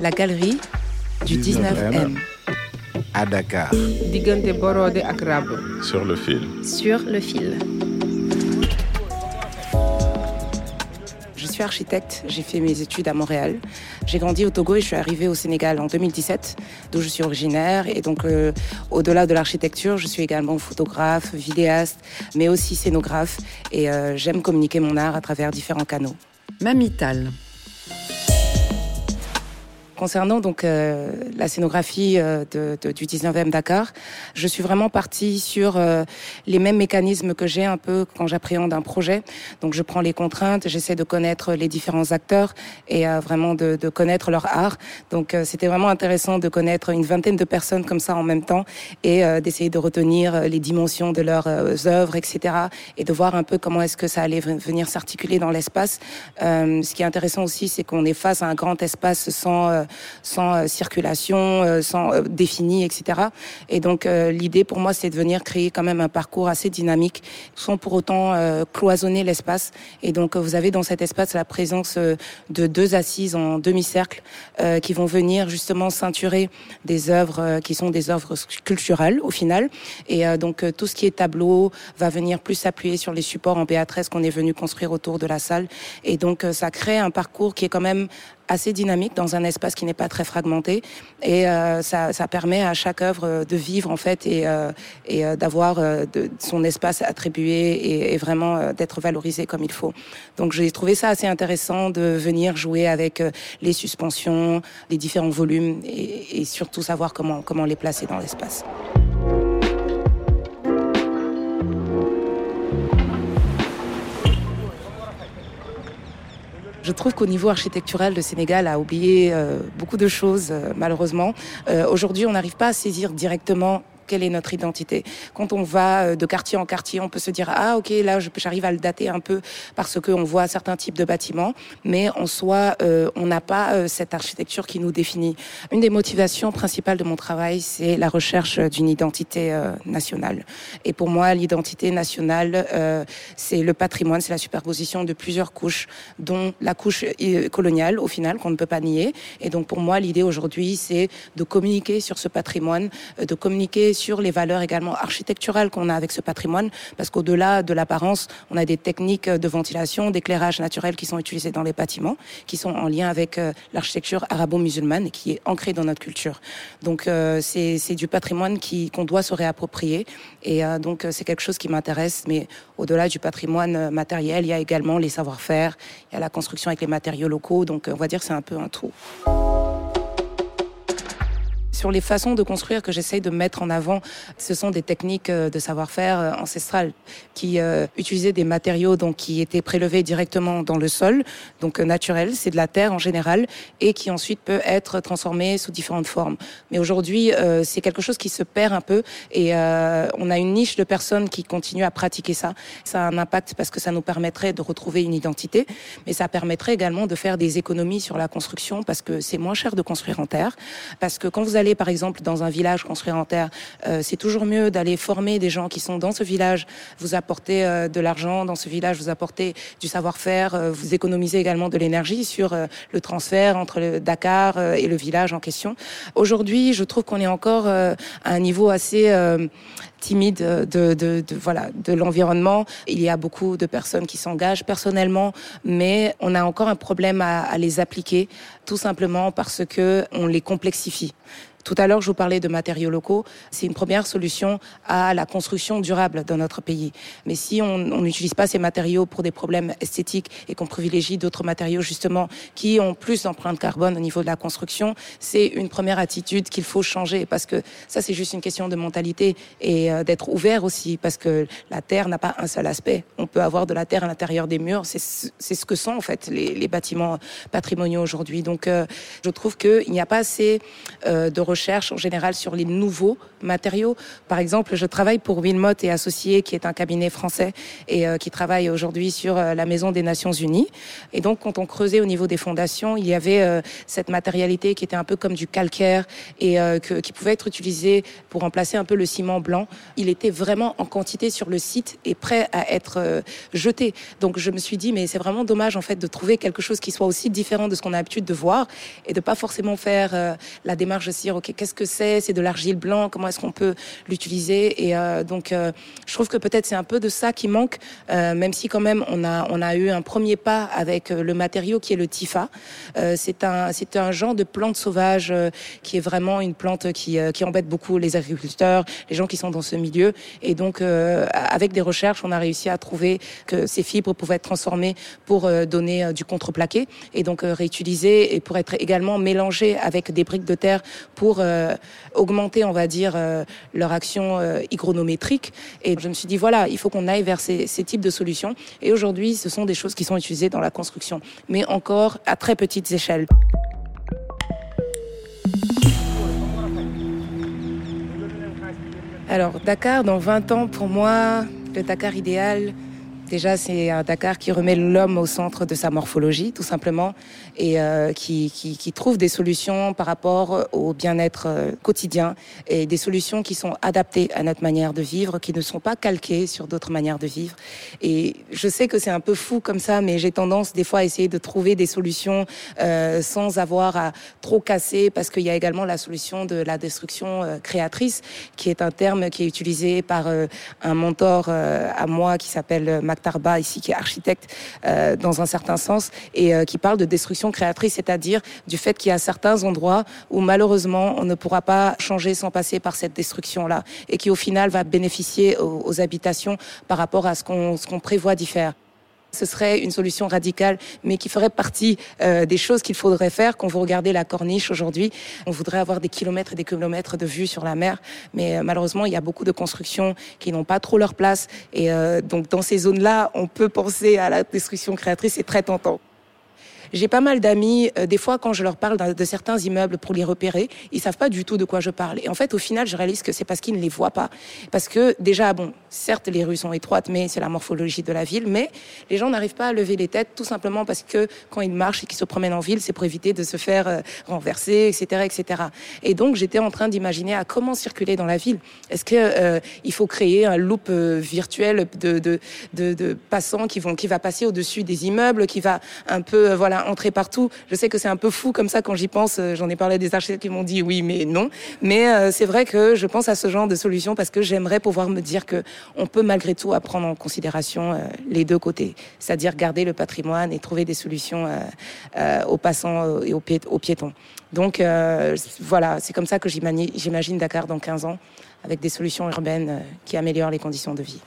La galerie du 19M. À Dakar. diggante Borode ak. Sur le fil. Sur le fil. Je suis architecte, j'ai fait mes études à Montréal. J'ai grandi au Togo et je suis arrivée au Sénégal en 2017, d'où je suis originaire. Et donc, euh, au-delà de l'architecture, je suis également photographe, vidéaste, mais aussi scénographe. Et euh, j'aime communiquer mon art à travers différents canaux. Mamital. Concernant donc euh, la scénographie euh, de, de, du 19e Dakar, je suis vraiment partie sur euh, les mêmes mécanismes que j'ai un peu quand j'appréhende un projet. Donc je prends les contraintes, j'essaie de connaître les différents acteurs et euh, vraiment de, de, connaître leur art. Donc euh, c'était vraiment intéressant de connaître une vingtaine de personnes comme ça en même temps et d'essayer de retenir les dimensions de leurs œuvres, etc. Et de voir un peu comment est-ce que ça allait venir s'articuler dans l'espace. ce qui est intéressant aussi, c'est qu'on est face à un grand espace sans sans euh, circulation, euh, sans euh, défini, etc. Et donc l'idée pour moi, c'est de venir créer quand même un parcours assez dynamique, sans pour autant cloisonner l'espace. Et donc vous avez dans cet espace la présence de deux assises en demi-cercle qui vont venir justement ceinturer des œuvres qui sont des œuvres culturelles au final. Et donc tout ce qui est tableau va venir plus s'appuyer sur les supports en BA13 qu'on est venu construire autour de la salle. Et donc ça crée un parcours qui est quand même assez dynamique dans un espace qui n'est pas très fragmenté et euh, ça, ça, permet à chaque œuvre de vivre en fait et, euh, et euh, d'avoir euh, son espace attribué et, et vraiment euh, d'être valorisé comme il faut. Donc j'ai trouvé ça assez intéressant de venir jouer avec les suspensions, les différents volumes et, et surtout savoir comment comment les placer dans l'espace. Je trouve qu'au niveau architectural, le Sénégal a oublié euh, beaucoup de choses, euh, malheureusement. Euh, Aujourd'hui, on n'arrive pas à saisir directement quelle est notre identité. Quand on va euh, de quartier en quartier, on peut se dire ah ok là j'arrive à le dater un peu parce que on voit certains types de bâtiments, mais en soi euh, on n'a pas euh, cette architecture qui nous définit. Une des motivations principales de mon travail, c'est la recherche d'une identité nationale. Et pour moi, l'identité nationale, c'est le patrimoine, c'est la superposition de plusieurs couches, dont la couche coloniale au final qu'on ne peut pas nier. Et donc pour moi, l'idée aujourd'hui, c'est de communiquer sur ce patrimoine, de communiquer sur les valeurs également architecturales qu'on a avec ce patrimoine, parce qu'au-delà de l'apparence, on a des techniques de ventilation, d'éclairage naturel qui sont utilisées dans les bâtiments, qui sont en lien avec euh, l'architecture arabo-musulmane qui est ancrée dans notre culture. Donc euh, c'est du patrimoine qui qu'on doit se réapproprier et euh, donc c'est quelque chose qui m'intéresse. Mais au-delà du patrimoine matériel, il y a également les savoir-faire, il y a la construction avec les matériaux locaux. Donc on va dire c'est un peu un tout sur les façons de construire que j'essaye de mettre en avant, ce sont des techniques euh, de savoir-faire euh, ancestrales qui euh, utilisaient des matériaux donc qui étaient prélevés directement dans le sol, donc euh, naturel, c'est de la terre en général, et qui ensuite peut être transformé sous différentes formes. Mais aujourd'hui, euh, c'est quelque chose qui se perd un peu, et euh, on a une niche de personnes qui continuent à pratiquer ça. Ça a un impact parce que ça nous permettrait de retrouver une identité, mais ça permettrait également de faire des économies sur la construction parce que c'est moins cher de construire en terre, parce que quand vous allez par exemple dans un village construire en terre, euh, c'est toujours mieux d'aller former des gens qui sont dans ce village, vous apporter euh, de l'argent dans ce village, vous apporter du savoir-faire, euh, vous économisez également de l'énergie sur euh, le transfert entre le Dakar euh, et le village en question. Aujourd'hui, je trouve qu'on est encore euh, à un niveau assez timide de, voilà de l'environnement. Il y a beaucoup de personnes qui s'engagent personnellement, mais on a encore un problème à, les appliquer, tout simplement parce que on les complexifie. Tout à l'heure, je vous parlais de matériaux locaux. C'est une première solution à la construction durable dans notre pays. Mais si on n'utilise pas ces matériaux pour des problèmes esthétiques et qu'on privilégie d'autres matériaux justement qui ont plus d'empreinte carbone au niveau de la construction, c'est une première attitude qu'il faut changer parce que ça, c'est juste une question de mentalité et euh, d'être ouvert aussi parce que la terre n'a pas un seul aspect. On peut avoir de la terre à l'intérieur des murs. C'est ce que sont en fait les, les bâtiments patrimoniaux aujourd'hui. Donc, euh, je trouve qu'il n'y a pas assez euh, de recherche en général sur les nouveaux matériaux. Par exemple, je travaille pour Wilmot et Associés, qui est un cabinet français et qui travaille aujourd'hui sur la Maison des Nations Unies. Et donc, quand on creusait au niveau des fondations, il y avait cette matérialité qui était un peu comme du calcaire et que, qui pouvait être utilisée pour remplacer un peu le ciment blanc. Il était vraiment en quantité sur le site et prêt à être jeté. Donc je me suis dit, mais c'est vraiment dommage en fait de trouver quelque chose qui soit aussi différent de ce qu'on a l'habitude de voir et de pas forcément faire la démarche de se dire, ok, qu'est-ce que c'est? C'est de l'argile blanc, comment est-ce qu'on peut l'utiliser? Et donc, je trouve que peut-être c'est un peu de ça qui manque, même si quand même on a on a eu un premier pas avec le matériau qui est le tifa. c'est un c'est un genre de plante sauvage qui est vraiment une plante qui qui embête beaucoup les agriculteurs, les gens qui sont dans ce milieu. Et donc, avec des recherches, on a réussi à trouver que ces fibres pouvaient être transformées pour donner du contreplaqué et donc réutiliser et pour être également mélangées avec des briques de terre pour augmenter, on va dire, leur action hygronométrique. Et je me suis dit, voilà, il faut qu'on aille vers ces, ces types de solutions. Et aujourd'hui, ce sont des choses qui sont utilisées dans la construction, mais encore à très petites échelles. Alors, Dakar, dans 20 ans, pour moi, le Dakar idéal, Déjà, c'est un Dakar qui remet l'homme au centre de sa morphologie, tout simplement, et euh, qui, qui, qui, trouve des solutions par rapport au bien-être euh, quotidien et des solutions qui sont adaptées à notre manière de vivre, qui ne sont pas calquées sur d'autres manières de vivre. Et je sais que c'est un peu fou comme ça, mais j'ai tendance des fois à essayer de trouver des solutions euh, sans avoir à trop casser, parce qu'il y a également la solution de la destruction euh, créatrice, qui est un terme qui est utilisé par euh, un mentor à moi qui s'appelle Tarba ici, qui est architecte euh, dans un certain sens, et euh, qui parle de destruction créatrice, c'est-à-dire du fait qu'il y a certains endroits où malheureusement on ne pourra pas changer sans passer par cette destruction-là, et qui au final va bénéficier aux, habitations par rapport à ce qu'on qu'on prévoit d'y faire ce serait une solution radicale, mais qui ferait partie euh, des choses qu'il faudrait faire. Quand vous regardez la corniche aujourd'hui, on voudrait avoir des kilomètres et des kilomètres de vue sur la mer, mais euh, malheureusement, il y a beaucoup de constructions qui n'ont pas trop leur place. Et euh, donc, dans ces zones-là, on peut penser à la destruction créatrice. C'est très tentant. J'ai pas mal d'amis, euh, des fois quand je leur parle de certains immeubles pour les repérer, ils savent pas du tout de quoi je parle. Et en fait, au final, je réalise que c'est parce qu'ils ne les voient pas. Parce que déjà, bon, certes, les rues sont étroites, mais c'est la morphologie de la ville, mais les gens n'arrivent pas à lever les têtes tout simplement parce que quand ils marchent et qu'ils se promènent en ville, c'est pour éviter de se faire euh, renverser, etc., etc. Et donc, j'étais en train d'imaginer à comment circuler dans la ville. Est-ce que euh, il faut créer un loop euh, virtuel de, de, de, de, passants qui vont, qui va passer au-dessus des immeubles, qui va un peu, voilà, entrer partout. Je sais que c'est un peu fou comme ça quand j'y pense. Euh, j'en ai parlé à des architectes qui m'ont dit oui, mais non. Mais euh, c'est vrai que je pense à ce genre de solution parce que j'aimerais pouvoir me dire que on peut malgré tout prendre en considération euh, les deux côtés, c'est-à-dire garder le patrimoine et trouver des solutions aux passants et aux, piétons. Donc voilà, c'est comme ça que j'imagine Dakar dans 15 ans avec des solutions urbaines qui améliorent les conditions de vie.